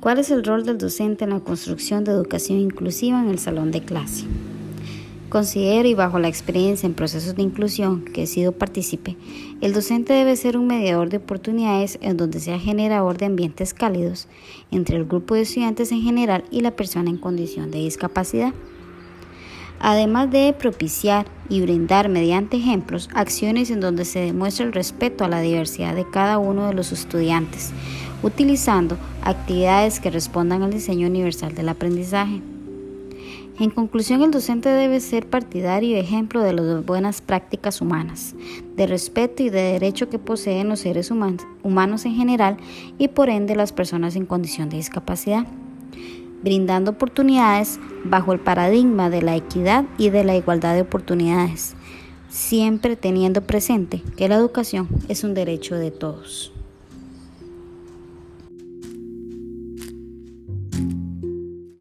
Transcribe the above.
¿Cuál es el rol del docente en la construcción de educación inclusiva en el salón de clase? Considero y bajo la experiencia en procesos de inclusión que he sido partícipe, el docente debe ser un mediador de oportunidades en donde sea generador de ambientes cálidos entre el grupo de estudiantes en general y la persona en condición de discapacidad. Además de propiciar y brindar mediante ejemplos acciones en donde se demuestra el respeto a la diversidad de cada uno de los estudiantes, utilizando actividades que respondan al diseño universal del aprendizaje. En conclusión, el docente debe ser partidario y ejemplo de las buenas prácticas humanas, de respeto y de derecho que poseen los seres humanos en general y por ende las personas en condición de discapacidad, brindando oportunidades bajo el paradigma de la equidad y de la igualdad de oportunidades, siempre teniendo presente que la educación es un derecho de todos.